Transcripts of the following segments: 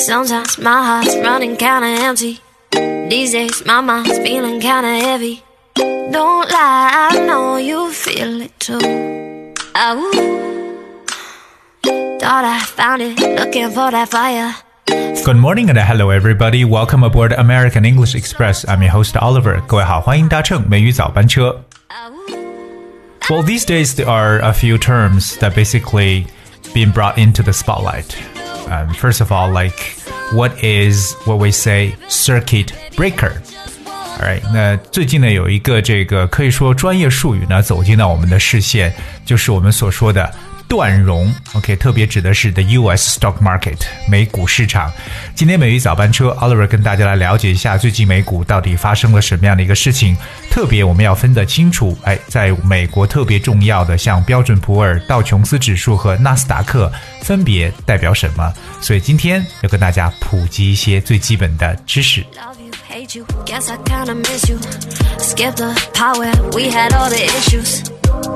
Sometimes my heart's running kinda empty. These days my mind's feeling kinda heavy. Don't lie, I know you feel it too. I thought I found it, looking for that fire. Good morning and hello everybody. Welcome aboard American English Express. I'm your host Oliver. 各位好，欢迎搭乘美语早班车。Well, these days there are a few terms that basically being brought into the spotlight. Um, first of all, like what is what we say circuit breaker? Alright，那最近呢有一个这个可以说专业术语呢走进了我们的视线，就是我们所说的 断融，OK，特别指的是 the U.S. stock market 美股市场。今天美语早班车，Oliver 跟大家来了解一下最近美股到底发生了什么样的一个事情。特别我们要分得清楚，哎，在美国特别重要的像标准普尔、道琼斯指数和纳斯达克分别代表什么。所以今天要跟大家普及一些最基本的知识。Hate you, guess I kinda miss you. Skip the part where we had all the issues.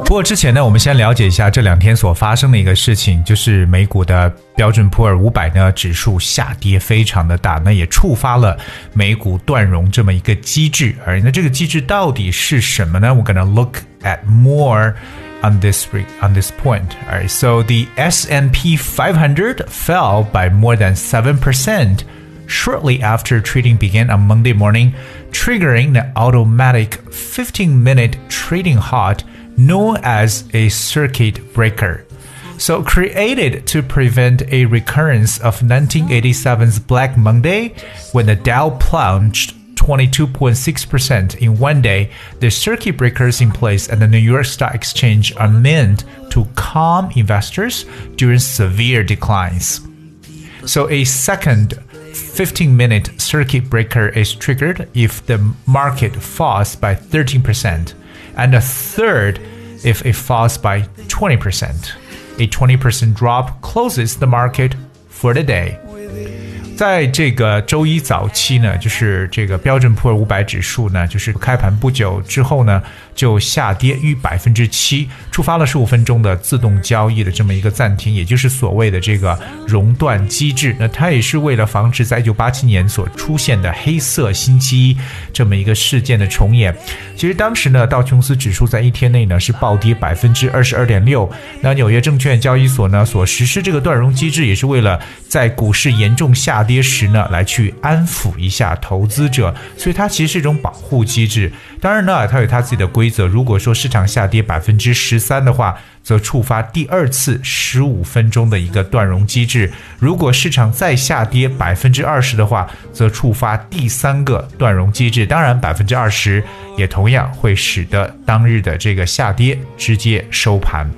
不过之前呢，我们先了解一下这两天所发生的一个事情，就是美股的标准普尔五百呢指数下跌非常的大，那也触发了美股断融这么一个机制。而那这个机制到底是什么呢？We're gonna look at more on this on this point. Alright, so the S&P 500 fell by more than seven percent shortly after trading began on Monday morning, triggering the automatic 15-minute trading halt known as a circuit breaker. So, created to prevent a recurrence of 1987's Black Monday, when the Dow plunged 22.6% in one day, the circuit breakers in place at the New York Stock Exchange are meant to calm investors during severe declines. So, a second 15 minute circuit breaker is triggered if the market falls by 13%, and a third if it falls by 20%. A 20% drop closes the market for the day. 在这个周一早期呢，就是这个标准普尔五百指数呢，就是开盘不久之后呢，就下跌逾百分之七，触发了十五分钟的自动交易的这么一个暂停，也就是所谓的这个熔断机制。那它也是为了防止在一九八七年所出现的黑色星期一这么一个事件的重演。其实当时呢，道琼斯指数在一天内呢是暴跌百分之二十二点六。那纽约证券交易所呢所实施这个断融机制，也是为了在股市严重下跌时呢来去安抚一下投资者，所以它其实是一种保护机制。当然呢，它有它自己的规则。如果说市场下跌百分之十三的话，则触发第二次十五分钟的一个断融机制；如果市场再下跌百分之二十的话，则触发第三个断融机制。当然，百分之二十也同样会使得当日的这个下跌直接收盘。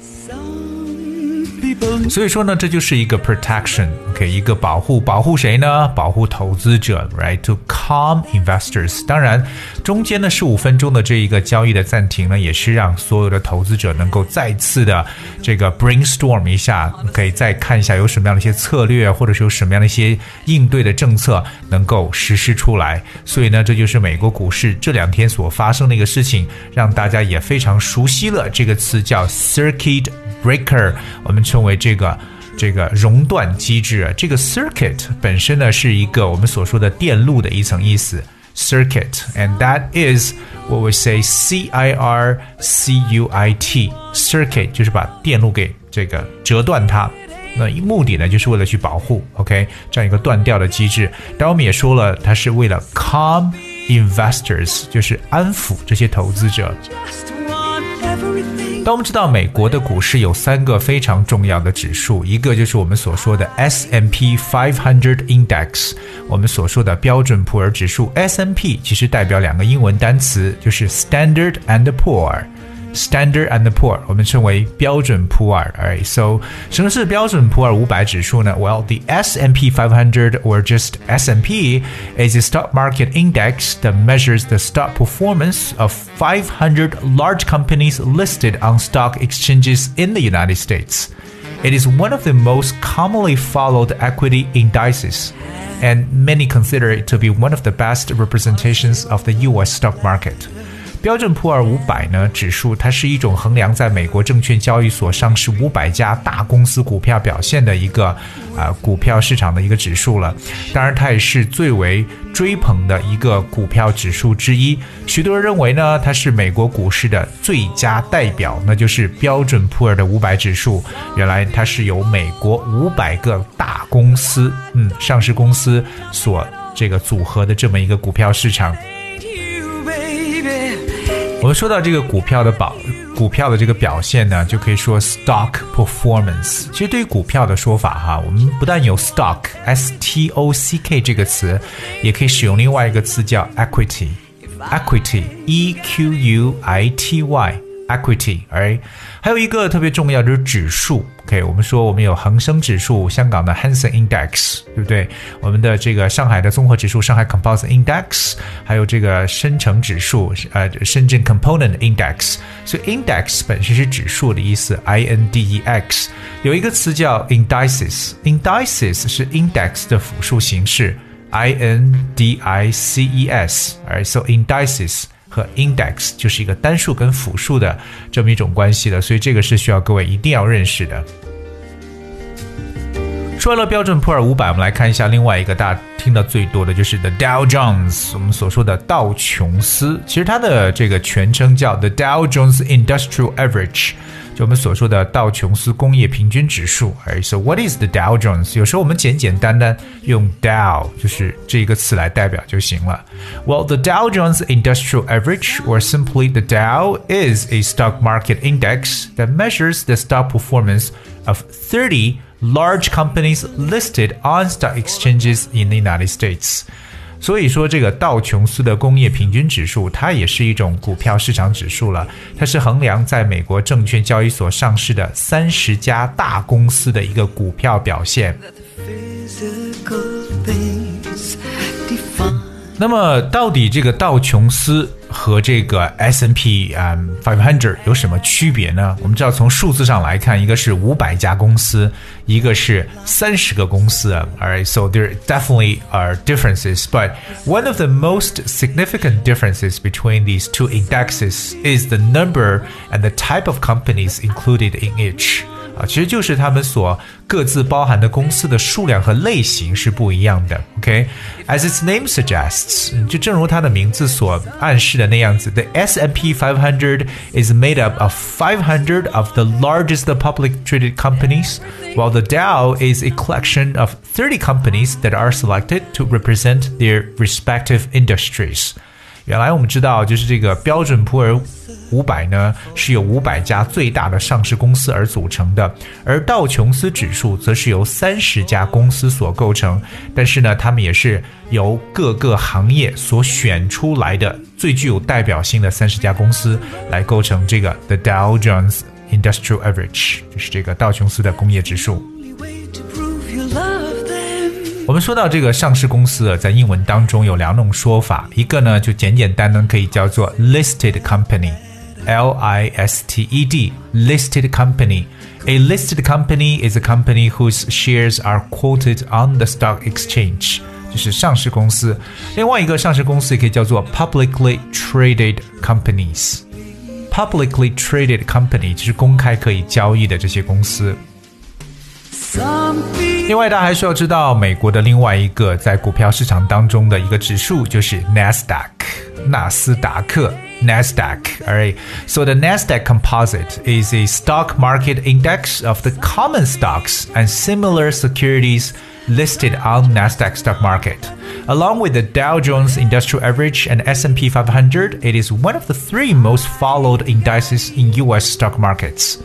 所以说呢，这就是一个 protection，OK，、一个保护，保护谁呢？保护投资者，right？To calm investors。当然，中间呢十五分钟的这一个交易的暂停呢，也是让所有的投资者能够再次的这个 brainstorm 一下，可以再看一下有什么样的一些策略，或者是有什么样的一些应对的政策能够实施出来。所以呢，这就是美国股市这两天所发生的一个事情，让大家也非常熟悉了这个词叫 circuit。breaker，我们称为这个这个熔断机制啊。这个 circuit 本身呢是一个我们所说的电路的一层意思，circuit，and that is what we say C I R C U I T，circuit 就是把电路给这个折断它。那目的呢，就是为了去保护，OK，这样一个断掉的机制。但我们也说了，它是为了 calm investors，就是安抚这些投资者。当我们知道美国的股市有三个非常重要的指数，一个就是我们所说的 S M P five hundred Index，我们所说的标准普尔指数。S M P 其实代表两个英文单词，就是 Standard and Poor。Standard and Poor，我们称为标准普尔。Alright, so 什么是标准普尔五百指数呢？Well, the S&P 500 or just S&P is a stock market index that measures the stock performance of 500 large companies listed on stock exchanges in the United States. It is one of the most commonly followed equity indices, and many consider it to be one of the best representations of the U.S. stock market. 标准普尔五百呢指数，它是一种衡量在美国证券交易所上市五百家大公司股票表现的一个啊股票市场的一个指数了。当然，它也是最为追捧的一个股票指数之一。许多人认为呢，它是美国股市的最佳代表，那就是标准普尔的五百指数。原来它是由美国五百个大公司，嗯，上市公司所这个组合的这么一个股票市场。我们说到这个股票的保股票的这个表现呢，就可以说 stock performance。其实对于股票的说法哈，我们不但有 stock s t o c k 这个词，也可以使用另外一个词叫 equity equity e q u i t y。equity，right？还有一个特别重要就是指数。OK，我们说我们有恒生指数、香港的 Hansen Index，对不对？我们的这个上海的综合指数上海 Composite Index，还有这个深成指数，呃，深圳 Component Index。所以 Index 本身是指数的意思，I N D E X。有一个词叫 Indices，Indices 是 Index 的复数形式，I N D I C E S。Alright，so Indices。和 index 就是一个单数跟复数的这么一种关系的，所以这个是需要各位一定要认识的。说完了标准普尔五百，我们来看一下另外一个大家听到最多的就是 The Dow Jones，我们所说的道琼斯，其实它的这个全称叫 The Dow Jones Industrial Average。就我们所说的道琼斯工业平均指数。而 so what is the Dow Jones？有时候我们简简单单用 Dow 就是这一个词来代表就行了。Well, the Dow Jones Industrial Average, or simply the Dow, is a stock market index that measures the stock performance of 30 large companies listed on stock exchanges in the United States. 所以说，这个道琼斯的工业平均指数，它也是一种股票市场指数了。它是衡量在美国证券交易所上市的三十家大公司的一个股票表现。那么，到底这个道琼斯？和这个 S N P 啊 Five Hundred 有什么区别呢？我们知道从数字上来看，一个是五百家公司，一个是三十个公司。Alright, so there definitely are differences, but one of the most significant differences between these two indexes is the number and the type of companies included in each. 啊，其实就是他们所各自包含的公司的数量和类型是不一样的。OK，as、okay? its name suggests，就正如它的名字所暗示的那样子，the S&P 500 is made up of 500 of the largest public traded companies, while the Dow is a collection of 30 companies that are selected to represent their respective industries. 原来我们知道，就是这个标准普尔 五百呢，是由五百家最大的上市公司而组成的，而道琼斯指数则是由三十家公司所构成。但是呢，他们也是由各个行业所选出来的最具有代表性的三十家公司来构成这个 The Dow Jones Industrial Average，就是这个道琼斯的工业指数。我们说到这个上市公司，在英文当中有两种说法，一个呢就简简单单可以叫做 listed company，L I S T E D，listed company。A listed company is a company whose shares are quoted on the stock exchange，就是上市公司。另外一个上市公司也可以叫做 publicly traded companies。Publicly traded company 就是公开可以交易的这些公司。 另外，大家还需要知道美国的另外一个在股票市场当中的一个指数，就是 NASDAQ，纳斯达克 NASDAQ。Alright, so the NASDAQ Composite is a stock market index of the common stocks and similar securities listed on Nasdaq stock market. Along with the Dow Jones Industrial Average and S&P 500, it is one of the three most followed indices in US stock markets.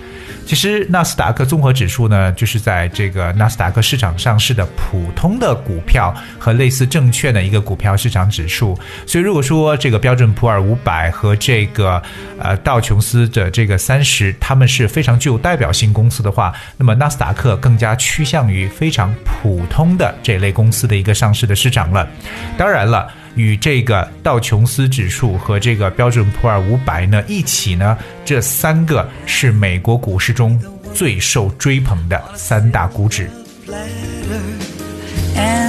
其实纳斯达克综合指数呢，就是在这个纳斯达克市场上市的普通的股票和类似证券的一个股票市场指数。所以，如果说这个标准普尔五百和这个呃道琼斯的这个三十，他们是非常具有代表性公司的话，那么纳斯达克更加趋向于非常普通的这类公司的一个上市的市场了。当然了。与这个道琼斯指数和这个标准普尔五百呢一起呢，这三个是美国股市中最受追捧的三大股指。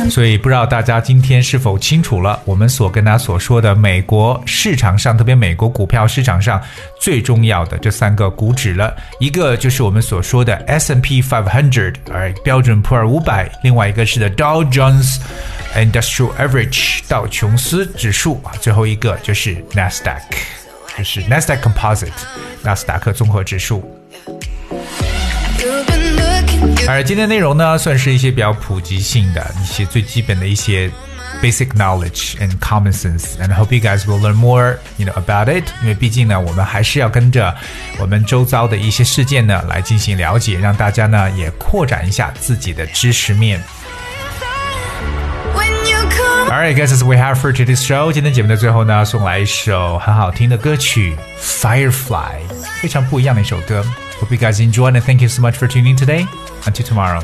所以不知道大家今天是否清楚了，我们所跟大家所说的美国市场上，特别美国股票市场上最重要的这三个股指了。一个就是我们所说的 S&P 500，而标准普尔五百；另外一个是 The Dow Jones Industrial Average 道琼斯指数啊；最后一个就是 Nasdaq，就是 Nasdaq Composite 纳斯达克综合指数。而今天内容呢，算是一些比较普及性的一些最基本的一些 basic knowledge and common sense. And hope you guys will learn more, you know, about it. 因为毕竟呢，我们还是要跟着我们周遭的一些事件呢来进行了解，让大家呢也扩展一下自己的知识面。Alright, guys, as we have for today's show. 今天节目的最后呢，送来一首很好听的歌曲《Firefly》，非常不一样的一首歌。Hope you guys enjoyed and thank you so much for tuning in today. Until tomorrow.